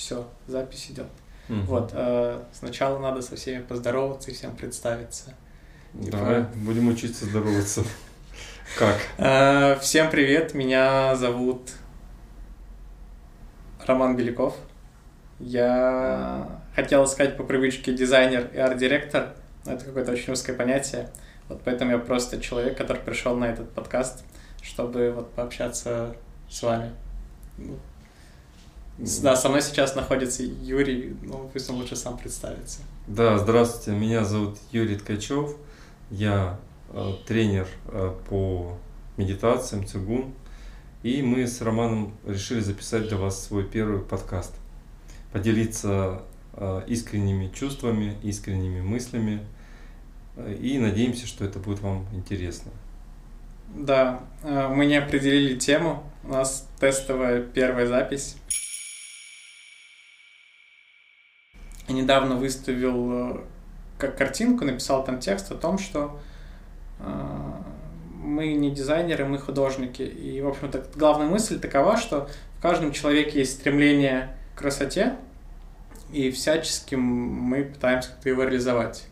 Все, запись идет. Мгм. Вот, э, сначала надо со всеми поздороваться и всем представиться. Давай, будем учиться здороваться. Как? Э, всем привет, меня зовут Роман Беляков. Я хотел сказать по привычке дизайнер и арт-директор, но это какое-то очень узкое понятие. Вот поэтому я просто человек, который пришел на этот подкаст, чтобы вот пообщаться с вами. Да, со мной сейчас находится Юрий, ну пусть он лучше сам представится. Да, здравствуйте, меня зовут Юрий Ткачев. Я э, тренер э, по медитациям, цигун. И мы с Романом решили записать для вас свой первый подкаст. Поделиться э, искренними чувствами, искренними мыслями. Э, И надеемся, что это будет вам интересно. Да, э, мы не определили тему, у нас тестовая первая запись. Я недавно выставил э, как картинку, написал там текст о том, что э, мы не дизайнеры, мы художники. И, в общем-то, главная мысль такова, что в каждом человеке есть стремление к красоте, и всячески мы пытаемся как-то его реализовать.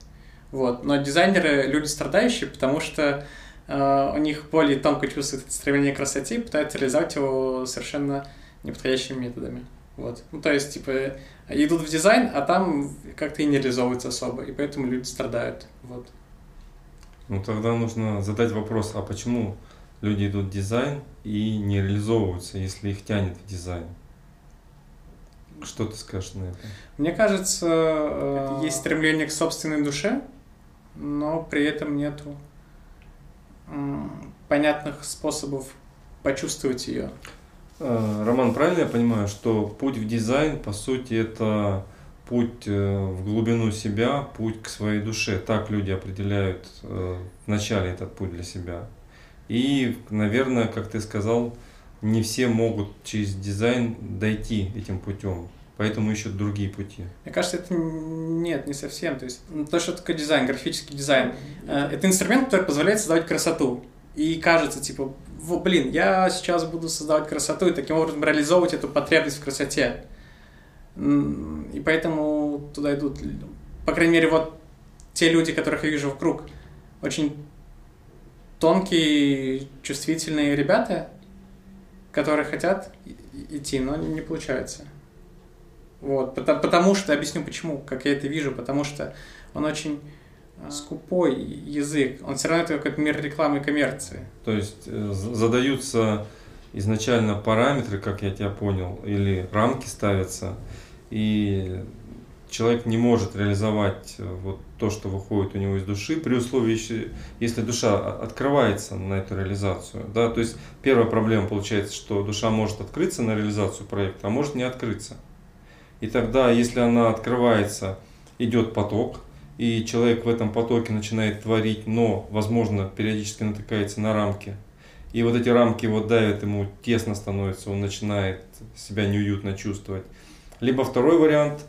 Вот. Но дизайнеры люди страдающие, потому что э, у них более тонко чувствуют это стремление к красоте и пытаются реализовать его совершенно неподходящими методами. Вот. Ну, то есть, типа, идут в дизайн, а там как-то и не реализовываются особо, и поэтому люди страдают. Вот. Ну тогда нужно задать вопрос, а почему люди идут в дизайн и не реализовываются, если их тянет в дизайн? Что ты скажешь на это? Мне кажется, э, есть стремление к собственной душе, но при этом нету понятных способов почувствовать ее. Э, Роман, правильно я понимаю, что путь в дизайн, по сути, это путь э, в глубину себя, путь к своей душе. Так люди определяют э, вначале этот путь для себя. И, наверное, как ты сказал, не все могут через дизайн дойти этим путем. Поэтому ищут другие пути. Мне кажется, это нет, не совсем. То есть м, то, что такое дизайн, графический дизайн, это инструмент, который позволяет создавать красоту. И кажется, типа, «Во, блин, я сейчас буду создавать красоту и таким образом реализовывать эту потребность в красоте. И поэтому туда идут, по крайней мере, вот те люди, которых я вижу вокруг, очень тонкие, чувствительные ребята, которые хотят идти, но не получается. Вот, потому, потому что, объясню почему, как я это вижу, потому что он очень скупой язык, он все равно это какой-то мир рекламы и коммерции. То есть э, задаются изначально параметры, как я тебя понял, или рамки ставятся, и человек не может реализовать э, вот то, что выходит у него из души, при условии, если- душа открывается на эту реализацию. Да? То есть первая проблема получается, что душа может открыться на реализацию проекта, а может не открыться. И тогда, если она открывается, идет поток, и человек в этом потоке начинает творить, но, возможно, периодически натыкается на рамки. И вот эти рамки вот давят, ему тесно становится, он начинает себя неуютно чувствовать. Либо второй вариант,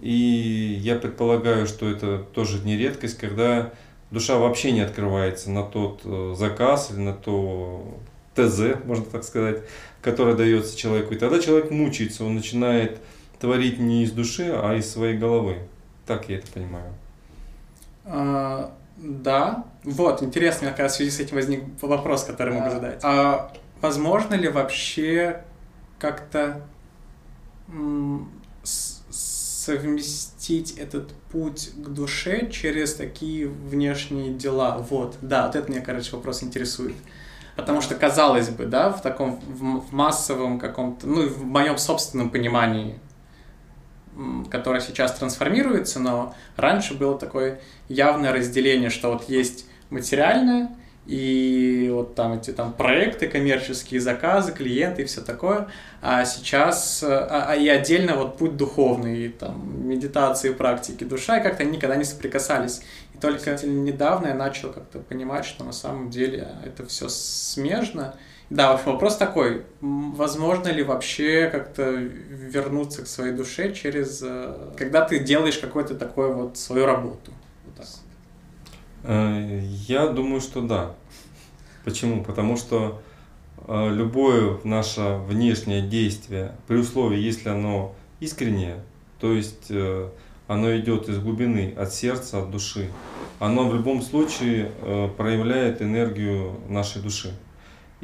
и я предполагаю, что это тоже не редкость, когда душа вообще не открывается на тот э, заказ или на то ТЗ, можно так сказать, которое дается человеку. И тогда человек мучается, он начинает творить не из души, а из своей головы. Так я это понимаю. А, да, вот, интересно, как раз в связи с этим возник вопрос, который могу Да. задать. А возможно ли вообще как-то совместить этот путь к душе через такие внешние дела? Вот, да, вот это меня, короче, вопрос интересует. Потому что, казалось бы, да, в таком в в массовом каком-то, ну, в моем собственном понимании, м, которое сейчас трансформируется, но раньше было такое явное разделение, что вот есть материальное, и вот там эти там проекты, коммерческие заказы, клиенты и все такое, а сейчас, а, а и отдельно вот путь духовный, и там медитации, практики, душа, и как-то они никогда не соприкасались. И только недавно я начал как-то понимать, что на самом деле это все смежно. Да, в общем, вопрос такой, возможно ли вообще как-то вернуться к своей душе через, э, когда ты делаешь какую-то такую вот свою работу? Вот так. Э, Я думаю, что да. Почему? Потому что э, любое наше внешнее действие, при условии, если оно искреннее, то есть оно идет из глубины, от сердца, от души, оно в любом случае проявляет энергию нашей души.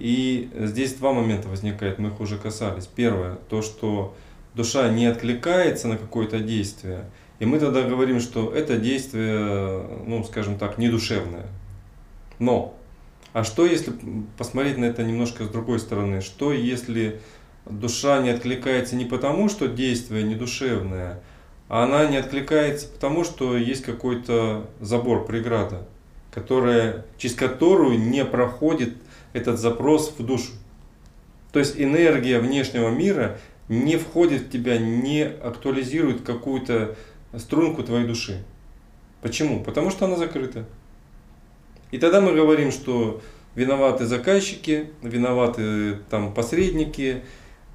И здесь два момента возникают, мы их уже касались. Первое, то, что душа не откликается на какое-то действие, и мы тогда говорим, что это действие, ну, скажем так, недушевное. Но, а что если посмотреть на это немножко с другой стороны? Что если душа не откликается не потому, что действие недушевное, а она не откликается потому, что есть какой-то забор, преграда, которая, через которую не проходит этот запрос в душу. То есть энергия внешнего мира не входит в тебя, не актуализирует какую-то струнку твоей души. Почему? Потому что она закрыта. И тогда мы говорим, что виноваты заказчики, виноваты там посредники.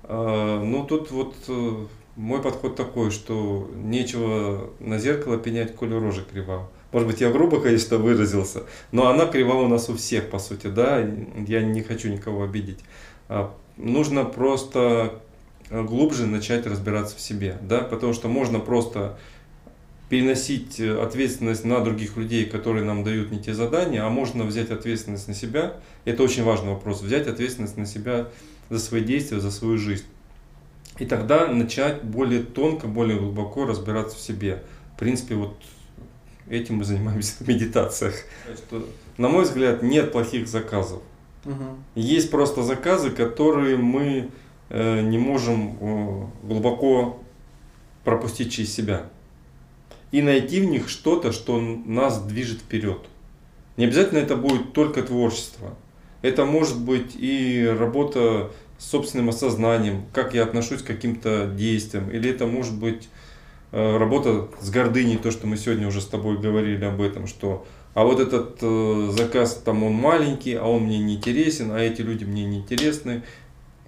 А, ну тут вот э, мой подход такой, что нечего на зеркало пенять, коли рожа крива. Может быть, я грубо, конечно, выразился, но она крива у нас у всех, по сути, да, я не хочу никого обидеть. А, нужно просто глубже начать разбираться в себе, да, потому что можно просто переносить э, ответственность на других людей, которые нам дают не те задания, а можно взять ответственность на себя. Это очень важный вопрос. Взять ответственность на себя за свои действия, за свою жизнь. И тогда начать более тонко, более глубоко разбираться в себе. В принципе, вот этим мы занимаемся в медитациях. Что, на мой взгляд, нет плохих заказов. Угу. Есть просто заказы, которые мы э, не можем э, глубоко пропустить через себя и найти в них что-то, что нас движет вперед. Не обязательно это будет только творчество. Это может быть и работа с собственным осознанием, как я отношусь к каким-то действиям, или это может быть работа с гордыней, то, что мы сегодня уже с тобой говорили об этом, что а вот этот э, заказ там он маленький, а он мне не интересен, а эти люди мне не интересны,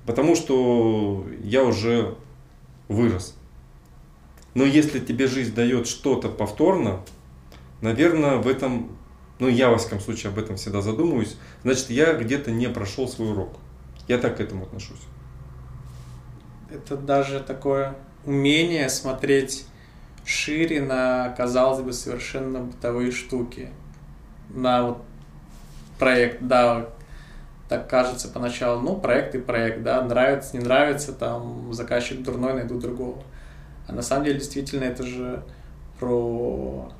потому что я уже вырос. Но если тебе жизнь дает что-то повторно, наверное, в этом, ну я во всяком случае об этом всегда задумываюсь, значит я где-то не прошел свой урок. Я так к этому отношусь. Это даже такое умение смотреть шире на, казалось бы, совершенно бытовые штуки. На вот проект, да, так кажется поначалу, ну, проект и проект, да, нравится, не нравится, там, заказчик дурной, найду другого. А на самом деле, действительно, это же про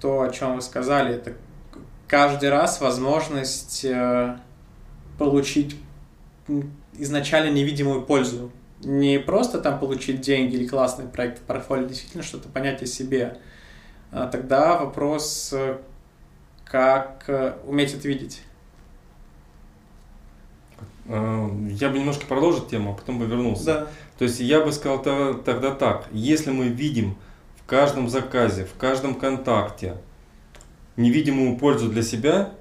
то, о чем вы сказали. Это каждый раз возможность э, получить изначально невидимую пользу. Не просто там получить деньги или классный проект в портфолио, действительно что-то понять о себе. А тогда вопрос, э, как э, уметь это видеть. Я бы немножко продолжил тему, а потом бы вернулся. Да. То есть я бы сказал тогда так, если мы видим в каждом заказе, в каждом контакте невидимую пользу для себя,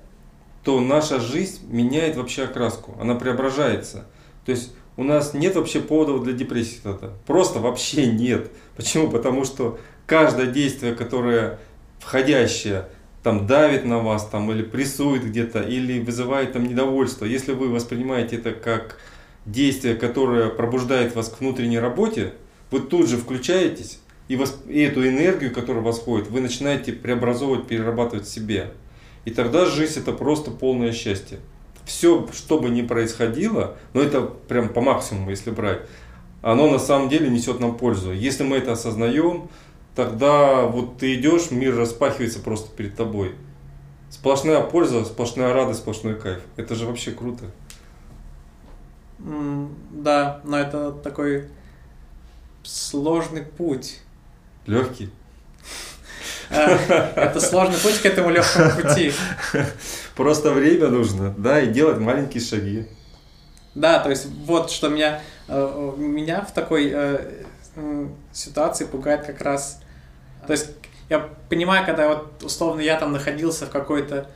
то наша жизнь меняет вообще окраску, она преображается. То есть у нас нет вообще поводов для депрессии тогда. Просто вообще нет. Почему? Потому что каждое действие, которое входящее, там давит на вас, там, или прессует где-то, или вызывает там недовольство, если вы воспринимаете это как действие, которое пробуждает вас к внутренней работе, вы тут же включаетесь, и, вас, и эту энергию, которая у вас ходит, вы начинаете преобразовывать, перерабатывать в себе. И тогда жизнь это просто полное счастье. Все, что бы ни происходило, но это прям по максимуму, если брать, оно на самом деле несет нам пользу. Если мы это осознаем, тогда вот ты идешь, мир распахивается просто перед тобой. Сплошная польза, сплошная радость, сплошной кайф. Это же вообще круто. Да, но это такой сложный путь. Легкий. А, это сложный путь к этому легкому пути. Просто время нужно, да, и делать маленькие шаги. Да, то есть вот что меня, э, меня в такой э, ситуации пугает как раз. То есть я понимаю, когда вот условно я там находился в какой-то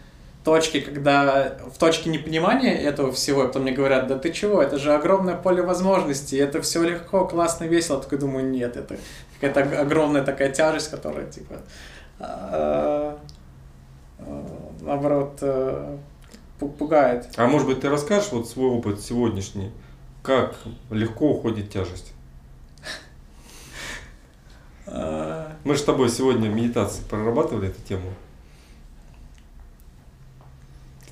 точки, когда в точке непонимания этого всего, потом мне говорят, да ты чего, это же огромное поле возможностей, это все легко, классно, весело. Я такой думаю, нет, это какая-то огромная такая тяжесть, которая, типа, а, наоборот, э, пугает. А может быть, ты расскажешь вот свой опыт сегодняшний, как легко уходит тяжесть? А, Мы же с тобой сегодня в медитации прорабатывали эту тему.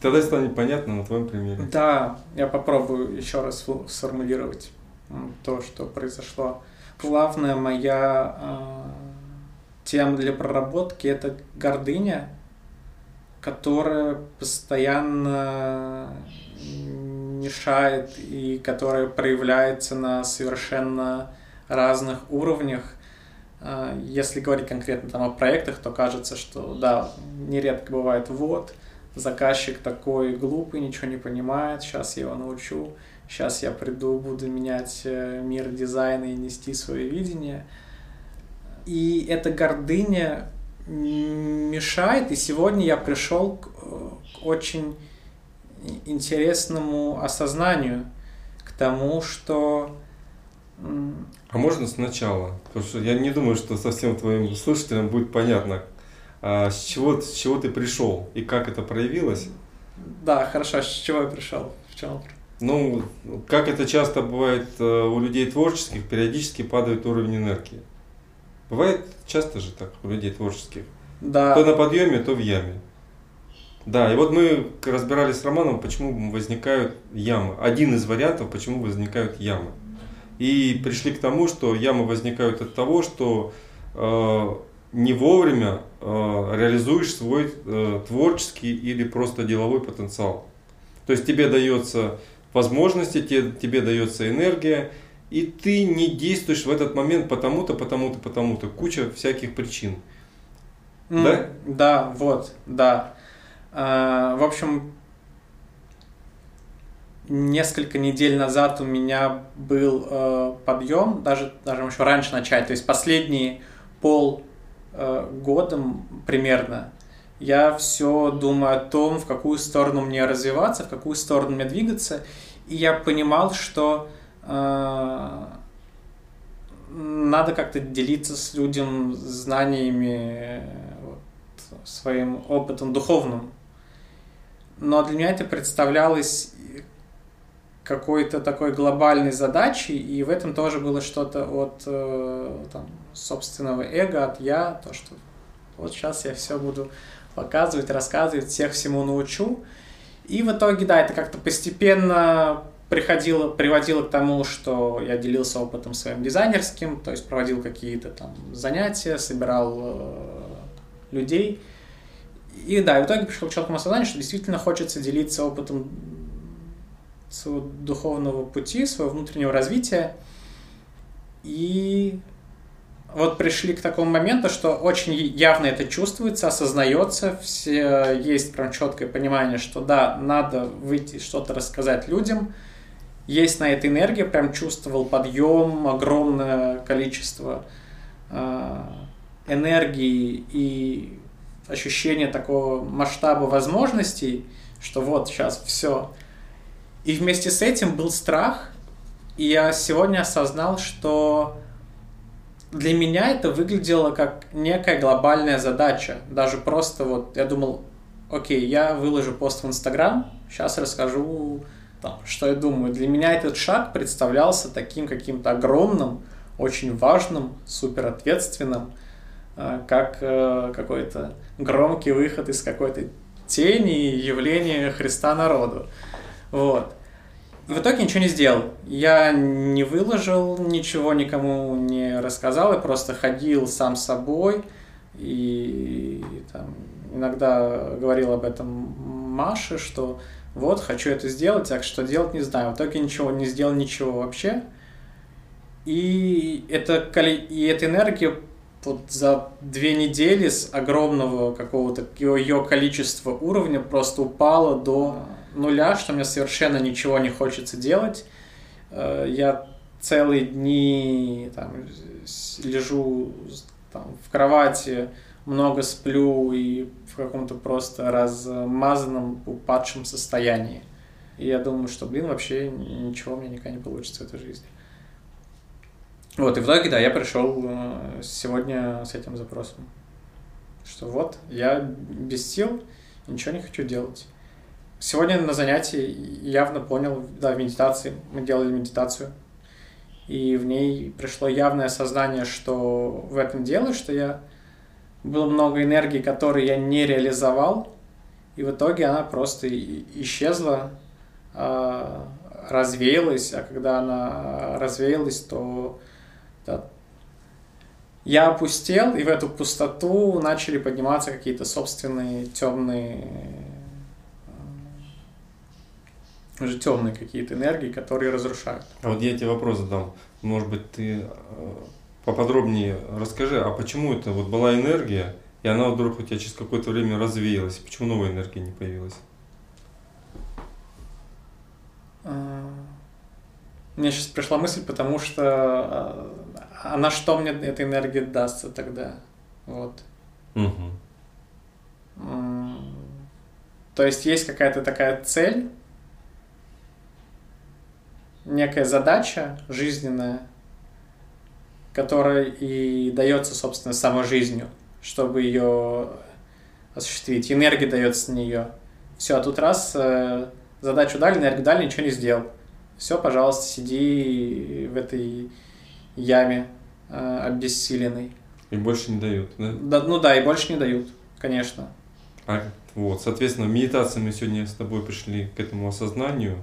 Тогда станет понятно на твоем примере. Да, я попробую еще раз сформулировать то, что произошло. Главная моя э, тема для проработки это гордыня, которая постоянно мешает и которая проявляется на совершенно разных уровнях. Э, Если говорить конкретно там о проектах, то кажется, что да, нередко бывает вот, заказчик такой глупый, ничего не понимает, сейчас я его научу, сейчас я приду, буду менять э, мир дизайна и нести свое видение. И эта гордыня мешает, и сегодня я пришел к, э, к очень интересному осознанию, к тому, что А можно сначала? Потому что я не думаю, что совсем твоим слушателям будет понятно, а с чего, с чего ты пришел и как это проявилось. да, хорошо, с чего я пришел? В чем? Ну, как это часто бывает э, у людей творческих, периодически падает уровень энергии. Бывает часто же так у людей творческих. Да. То на подъеме, то в яме. Да, и вот мы разбирались с Романом, почему возникают ямы. Один из вариантов, почему возникают ямы. И пришли к тому, что ямы возникают от того, что э, не вовремя э, реализуешь свой э, творческий или просто деловой потенциал. То есть тебе дается возможности, тебе, тебе дается энергия, и ты не действуешь в этот момент потому-то, потому-то, потому-то. Куча всяких причин. М, Да? Да, вот, да. А, В общем, несколько недель назад у меня был э, подъем, даже, даже еще раньше начать, то есть последние пол э, года примерно я все думаю о том, в какую сторону мне развиваться, в какую сторону мне двигаться, и я понимал, что э, надо как-то делиться с людям знаниями, э, вот, своим опытом духовным. Но для меня это представлялось какой-то такой глобальной задачей, и в этом тоже было что-то от э, там, собственного эго, от я, то, что вот сейчас я все буду показывать, рассказывать, всех всему научу. И в итоге, да, это как-то постепенно приходило, приводило к тому, что я делился опытом своим дизайнерским, то есть проводил какие-то там занятия, собирал э, людей. И да, в итоге пришел к четкому осознанию, что действительно хочется делиться опытом своего духовного пути, своего внутреннего развития. И вот пришли к такому моменту, что очень явно это чувствуется, осознается, все, есть прям четкое понимание, что да, надо выйти что-то рассказать людям, есть на это энергия, прям чувствовал подъем, огромное количество э, энергии и ощущение такого масштаба возможностей, что вот сейчас все. И вместе с этим был страх, и я сегодня осознал, что для меня это выглядело как некая глобальная задача. Даже просто вот я думал, окей, я выложу пост в Инстаграм, сейчас расскажу, там, что я думаю. Для меня этот шаг представлялся таким каким-то огромным, очень важным, супер ответственным, как какой-то громкий выход из какой-то тени явления Христа народу. Вот. И в итоге ничего не сделал. Я не выложил ничего, никому не рассказал, я просто ходил сам собой и там, иногда говорил об этом Маше, что вот, хочу это сделать, так что делать не знаю. В итоге ничего, не сделал ничего вообще. И, это, и эта энергия вот за две недели с огромного какого-то ее количества уровня просто упала до нуля, что мне совершенно ничего не хочется делать. Я целые дни там, лежу там, в кровати, много сплю и в каком-то просто размазанном, упадшем состоянии. И я думаю, что, блин, вообще ничего у меня никогда не получится в этой жизни. Вот, и в итоге, да, я пришел сегодня с этим запросом. Что вот, я без сил, ничего не хочу делать. Сегодня на занятии явно понял, да, в медитации, мы делали медитацию, и в ней пришло явное осознание, что в этом дело, что я было много энергии, которую я не реализовал, и в итоге она просто исчезла, а, развеялась, а когда она развеялась, то да, я опустел, и в эту пустоту начали подниматься какие-то собственные темные уже темные какие-то энергии, которые разрушают. А вот я тебе вопрос задам. Может быть, ты э, поподробнее расскажи, а почему это вот была энергия, и она вдруг у тебя через какое-то время развеялась? Почему новая энергия не появилась? А, мне сейчас пришла мысль, потому что а, а на что мне эта энергия дастся тогда? Вот. Угу. То есть есть какая-то такая цель, некая задача жизненная, которая и дается, собственно, самой жизнью, чтобы ее осуществить. Энергия дается с нее. Все, а тут раз э, задачу дали, энергию дали, ничего не сделал. Все, пожалуйста, сиди в этой яме э, обессиленной. И больше не дают, да? да? Ну да, и больше не дают, конечно. А, вот, соответственно, в медитации мы сегодня с тобой пришли к этому осознанию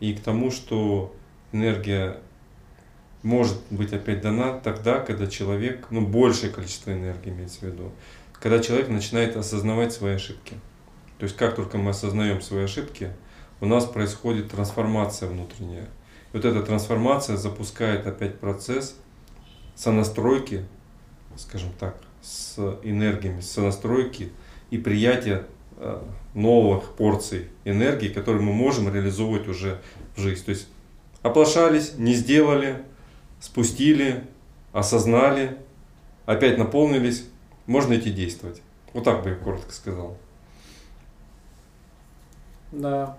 и к тому, что энергия может быть опять дана тогда, когда человек, ну, большее количество энергии имеется в виду, когда человек начинает осознавать свои ошибки. То есть как только мы осознаем свои ошибки, у нас происходит трансформация внутренняя. И вот эта трансформация запускает опять процесс сонастройки, скажем так, с энергиями, сонастройки и приятия э, новых порций энергии, которые мы можем реализовывать уже в жизнь. То есть оплошались, не сделали, спустили, осознали, опять наполнились, можно идти действовать. Вот так бы я коротко сказал. Да.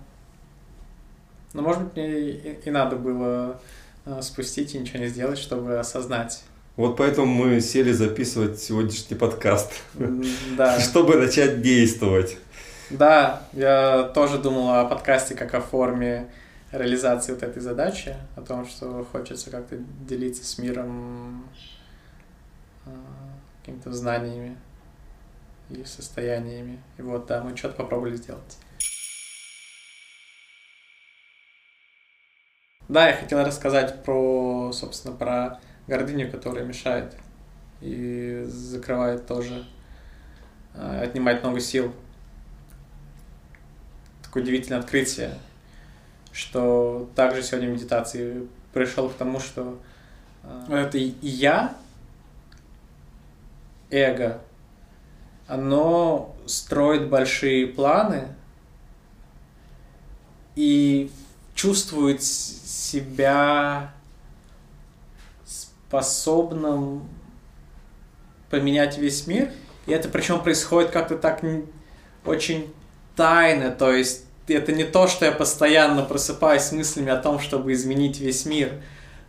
Но, может быть, мне и, и надо было э, спустить и ничего не сделать, чтобы осознать. Вот поэтому мы сели записывать сегодняшний подкаст. Да. Чтобы начать действовать. Да, я тоже думал о подкасте как о форме реализации вот этой задачи, о том, что хочется как-то делиться с миром э, какими-то знаниями и состояниями. И вот, да, мы что-то попробовали сделать. Да, я хотел рассказать про, собственно, про гордыню, которая мешает и закрывает тоже, э, отнимает много сил. Такое удивительное открытие что также сегодня в медитации пришел к тому, что э, это и я, эго, оно строит большие планы и чувствует себя способным поменять весь мир. И это причем происходит как-то так очень тайно, то есть это не то, что я постоянно просыпаюсь с мыслями о том, чтобы изменить весь мир,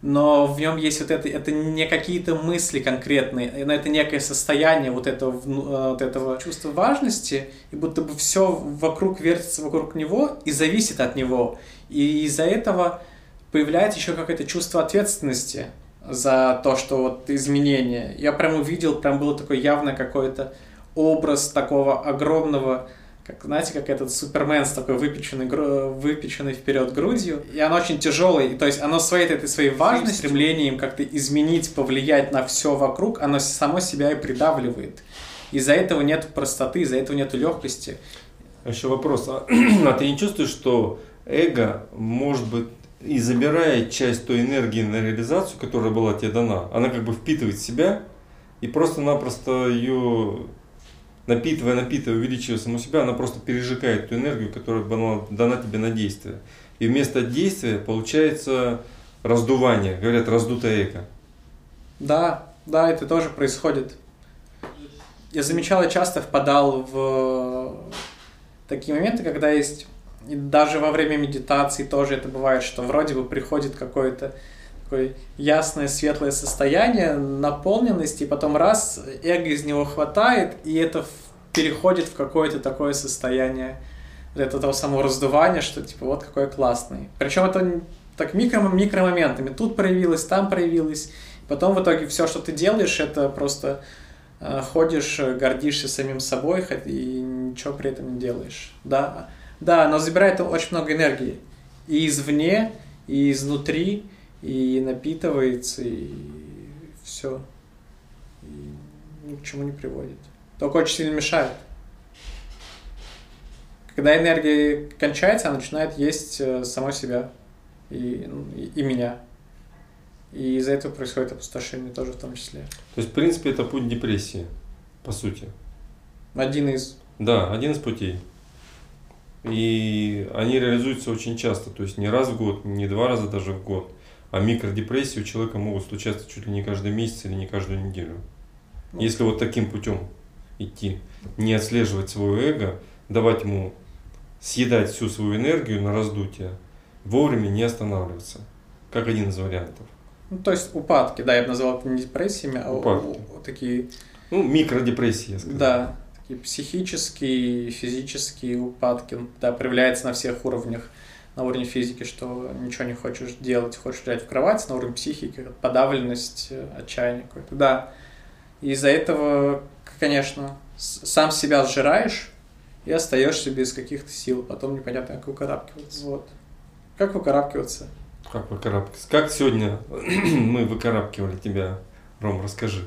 но в нем есть вот это, это не какие-то мысли конкретные, но это некое состояние вот этого, э, вот этого чувства важности, и будто бы все вокруг вертится вокруг него и зависит от него. И из-за этого появляется еще какое-то чувство ответственности за то, что вот изменение. Я прям увидел, прям было такой явно какой-то образ такого огромного как, знаете, как этот Супермен с такой выпеченной, выпеченной вперед грудью. И оно очень тяжелое, и, то есть оно своей этой своей важностью, стремлением как-то изменить, повлиять на все вокруг, оно само себя и придавливает. Из-за этого нет простоты, из-за этого нет легкости. А еще вопрос, а, а ты не чувствуешь, что эго, может быть, и забирает часть той энергии на реализацию, которая была тебе дана, она как бы впитывает в себя и просто-напросто ее напитывая, напитывая, увеличивая саму себя, она просто пережигает ту энергию, которая была дана тебе на действие. И вместо действия получается раздувание, говорят, раздутое эго. Да, да, это тоже происходит. Я замечал, я часто впадал в такие моменты, когда есть, и даже во время медитации тоже это бывает, что вроде бы приходит какое-то такое ясное, светлое состояние, наполненности, и потом раз, эго из него хватает, и это переходит в какое-то такое состояние этого самого раздувания, что типа вот какой классный. Причем это так микро, микромоментами. Тут проявилось, там проявилось. Потом в итоге все, что ты делаешь, это просто э, ходишь, гордишься самим собой и ничего при этом не делаешь. Да, да, но забирает очень много энергии. И извне, и изнутри, и напитывается, и все. И ни к чему не приводит. Только очень сильно мешает. Когда энергия кончается, она начинает есть э, самой себя и, ну, и, и меня. И из-за этого происходит опустошение тоже в том числе. То есть, в принципе, это путь депрессии, по сути. Один из. Да, один из путей. И они реализуются очень часто, то есть не раз в год, не два раза даже в год. А микродепрессии у человека могут случаться чуть ли не каждый месяц или не каждую неделю. Ну. Если вот таким путем идти, не отслеживать свое эго, давать ему съедать всю свою энергию на раздутие, вовремя не останавливаться, как один из вариантов. Ну, то есть упадки, да, я бы назвал это не депрессиями, а упадки. такие... Ну, микродепрессии, я сказал. Да, такие психические, физические упадки, да, проявляется на всех уровнях. На уровне физики, что ничего не хочешь делать, хочешь лежать в кровати, на уровне психики, подавленность, отчаяние какое-то. Да, из-за этого, конечно, сам себя сжираешь и остаешься без каких-то сил, потом непонятно, как выкарабкиваться. Вот. Как выкарабкиваться? Как выкарабкиваться? Как сегодня мы выкарабкивали тебя, Ром, расскажи.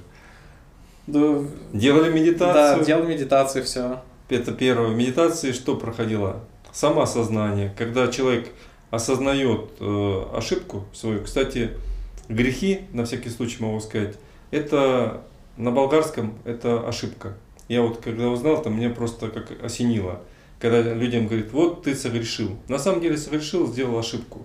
Да, делали медитацию? Да, делали медитацию, все. Это первое. В медитации что проходило? Самоосознание. Когда человек осознает э, ошибку свою. Кстати, грехи, на всякий случай могу сказать, это на болгарском это ошибка. Я вот когда узнал, там меня просто как осенило. Когда людям говорит, вот ты согрешил. На самом деле согрешил, сделал ошибку.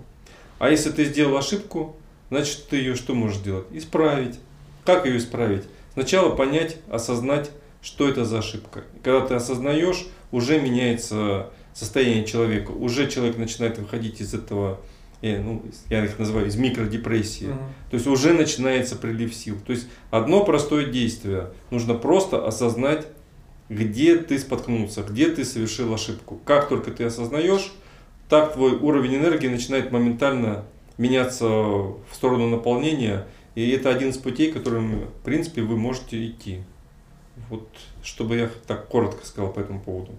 А если ты сделал ошибку, значит ты ее что можешь сделать? Исправить. Как ее исправить? Сначала понять, осознать, что это за ошибка. Когда ты осознаешь, уже меняется состояние человека. Уже человек начинает выходить из этого я, ну, я их называю из микродепрессии. Uh-huh. То есть уже начинается прилив сил. То есть одно простое действие. Нужно просто осознать, где ты споткнулся, где ты совершил ошибку. Как только ты осознаешь, так твой уровень энергии начинает моментально меняться в сторону наполнения. И это один из путей, которым, в принципе, вы можете идти. Вот, чтобы я так коротко сказал по этому поводу.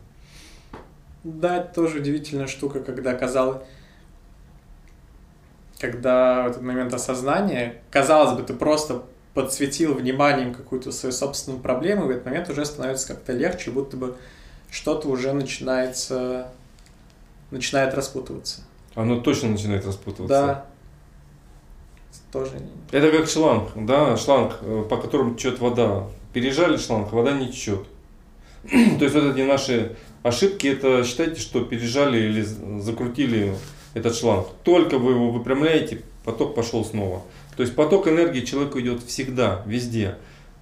Да, это тоже удивительная штука, когда казалось, когда в этот момент осознания, казалось бы, ты просто подсветил вниманием какую-то свою собственную проблему, и в этот момент уже становится как-то легче, будто бы что-то уже начинается, начинает распутываться. Оно точно начинает распутываться. Да. Тоже. Это как шланг, да, шланг, э, по которому течет вода. Пережали шланг, вода не течет. То есть вот эти наши ошибки, это считайте, что пережали или закрутили этот шланг. Только вы его выпрямляете, поток пошел снова. То есть поток энергии человеку идет всегда, везде.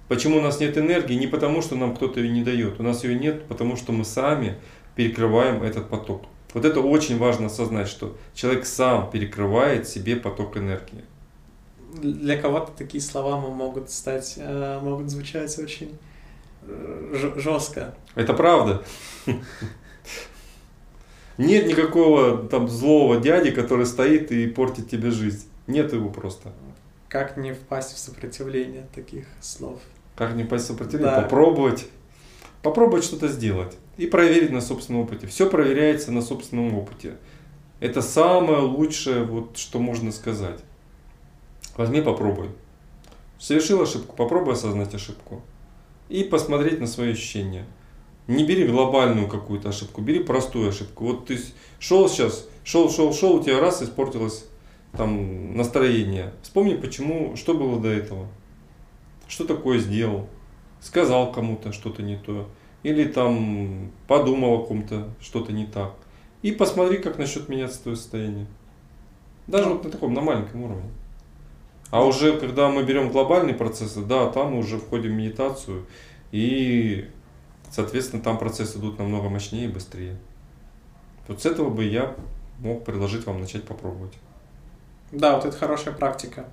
Почему у нас нет энергии? Не потому, что нам кто-то ее не дает. У нас ее нет, потому что мы сами перекрываем этот поток. Вот это очень важно осознать, что человек сам перекрывает себе поток энергии. Для кого-то такие слова могут стать, э, могут звучать очень жестко. Это правда. Нет никакого там злого дяди, который стоит и портит тебе жизнь. Нет его просто. Как не впасть в сопротивление таких слов? Как не впасть в сопротивление? Да. Попробовать. Попробовать что-то сделать. И проверить на собственном опыте. Все проверяется на собственном опыте. Это самое лучшее, вот, что можно сказать. Возьми, попробуй. Совершил ошибку, попробуй осознать ошибку. И посмотреть на свои ощущения. Не бери глобальную какую-то ошибку, бери простую ошибку. Вот ты шел сейчас, шел, шел, шел, у тебя раз испортилось там настроение. Вспомни, почему, что было до этого. Что такое сделал. Сказал кому-то что-то не то. Или там подумал о ком-то что-то не так. И посмотри, как насчет меняться твое состояние. Даже вот на таком, на маленьком уровне. А уже когда мы берем глобальные процессы, да, там мы уже входим в медитацию и Соответственно, там процессы идут намного мощнее и быстрее. Вот с этого бы я мог предложить вам начать попробовать. Да, вот это хорошая практика.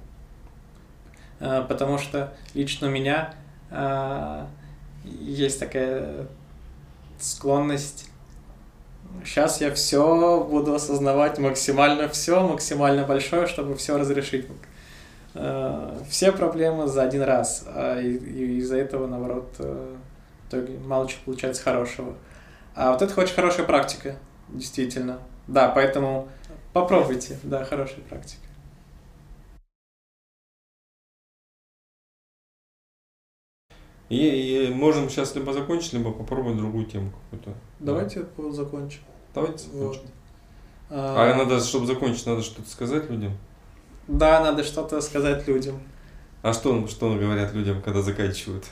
Э, потому что лично у меня э, есть такая склонность сейчас я все буду осознавать максимально все, максимально большое, чтобы все разрешить. Э, все проблемы за один раз, а из-за этого, наоборот, э, в итоге мало чего получается хорошего. А вот это очень хорошая практика, действительно. Да, поэтому попробуйте, да, хорошая практика. И, и можем сейчас либо закончить, либо попробовать другую тему какую-то. Давайте да. закончим. Давайте закончим. Вот. А, а надо, чтобы закончить, надо что-то сказать людям? Да, надо что-то сказать людям. А что, что говорят людям, когда заканчивают?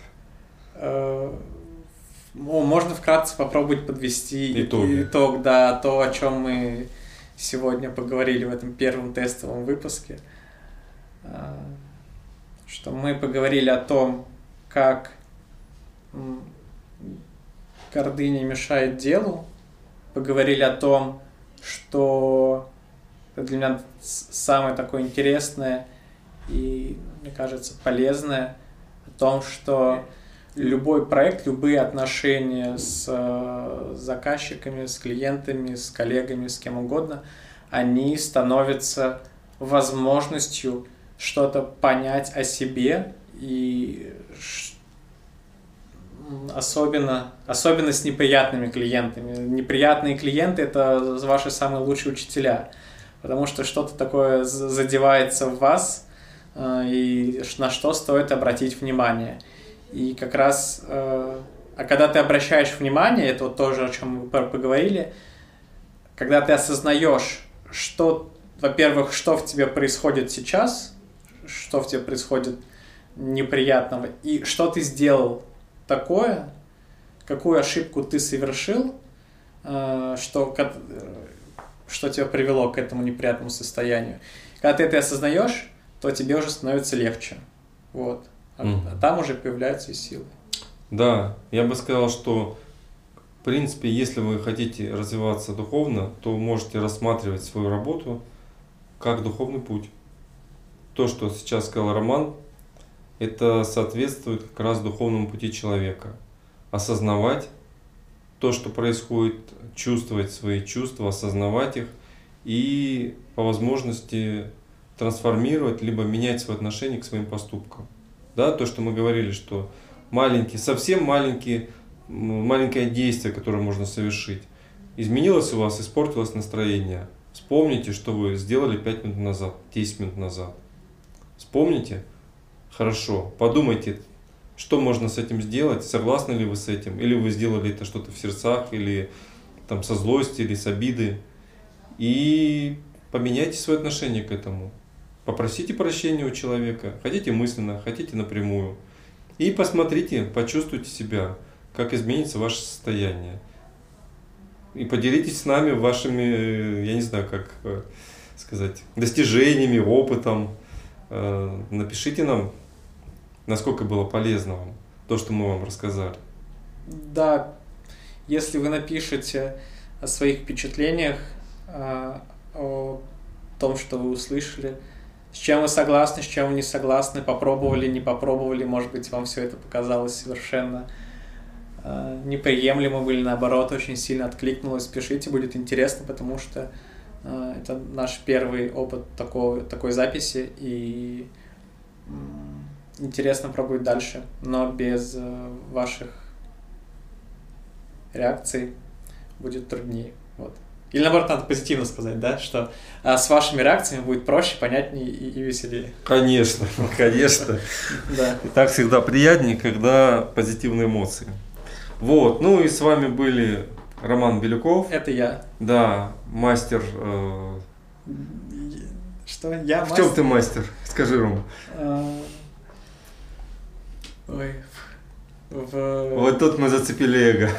А, ну, можно вкратце попробовать подвести Итоги. итог, да, то, о чем мы сегодня поговорили в этом первом тестовом выпуске. А, что мы поговорили о том, как гордыня мешает делу. Поговорили о том, что для меня самое такое интересное и, мне кажется, полезное о том, что любой проект, любые отношения с э, заказчиками, с клиентами, с коллегами, с кем угодно, они становятся возможностью что-то понять о себе и особенно, особенно с неприятными клиентами. Неприятные клиенты – это ваши самые лучшие учителя, потому что что-то такое задевается в вас, э, и на что стоит обратить внимание. И как раз, э, а когда ты обращаешь внимание, это вот тоже, о чем мы поговорили, когда ты осознаешь, что, во-первых, что в тебе происходит сейчас, что в тебе происходит неприятного, и что ты сделал такое, какую ошибку ты совершил, э, что, что тебя привело к этому неприятному состоянию. Когда ты это осознаешь, то тебе уже становится легче. Вот. А, mm. а там уже появляются и силы. Да, я бы сказал, что в принципе, если вы хотите развиваться духовно, то можете рассматривать свою работу как духовный путь. То, что сейчас сказал Роман, это соответствует как раз духовному пути человека. Осознавать то, что происходит, чувствовать свои чувства, осознавать их и по возможности трансформировать, либо менять свое отношение к своим поступкам. Да, то, что мы говорили, что маленькие, совсем маленькие, маленькое действие, которое можно совершить. Изменилось у вас, испортилось настроение. Вспомните, что вы сделали 5 минут назад, 10 минут назад. Вспомните, Хорошо, подумайте, что можно с этим сделать, согласны ли вы с этим, или вы сделали это что-то в сердцах, или там со злости, или с обиды. И поменяйте свое отношение к этому. Попросите прощения у человека, хотите мысленно, хотите напрямую. И посмотрите, почувствуйте себя, как изменится ваше состояние. И поделитесь с нами вашими, я не знаю, как э, сказать, достижениями, опытом. Э, напишите нам насколько было полезно вам то, что мы вам рассказали. Да, если вы напишете о своих впечатлениях, а, о том, что вы услышали, с чем вы согласны, с чем вы не согласны, попробовали, не попробовали, может быть, вам все это показалось совершенно а, неприемлемым или наоборот очень сильно откликнулось, пишите, будет интересно, потому что а, это наш первый опыт такого, такой записи, и интересно пробовать дальше, но без э, ваших реакций будет труднее. Вот. Или наоборот, надо позитивно сказать, да, что а с вашими реакциями будет проще, понятнее и, и веселее. Конечно, конечно. Да. И так всегда приятнее, когда позитивные эмоции. Вот, ну и с вами были Роман Белюков. Это я. Да, мастер. Э... Что? Я мастер? В чем ты мастер? Скажи, Рома. Ой. В... Вот тут мы зацепили эго.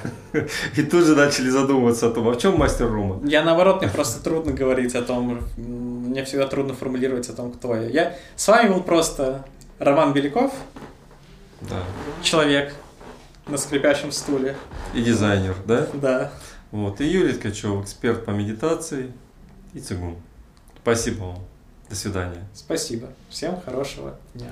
И тут же начали задумываться о том, а в чем мастер Рома? Я наоборот, мне просто трудно говорить о том, мне всегда трудно формулировать о том, кто я. Я с вами был просто Роман Беляков, да. человек на скрипящем стуле. И дизайнер, да? Да. Вот. И Юрий Ткачев, эксперт по медитации и цигун. Спасибо вам. До свидания. Спасибо. Всем хорошего дня.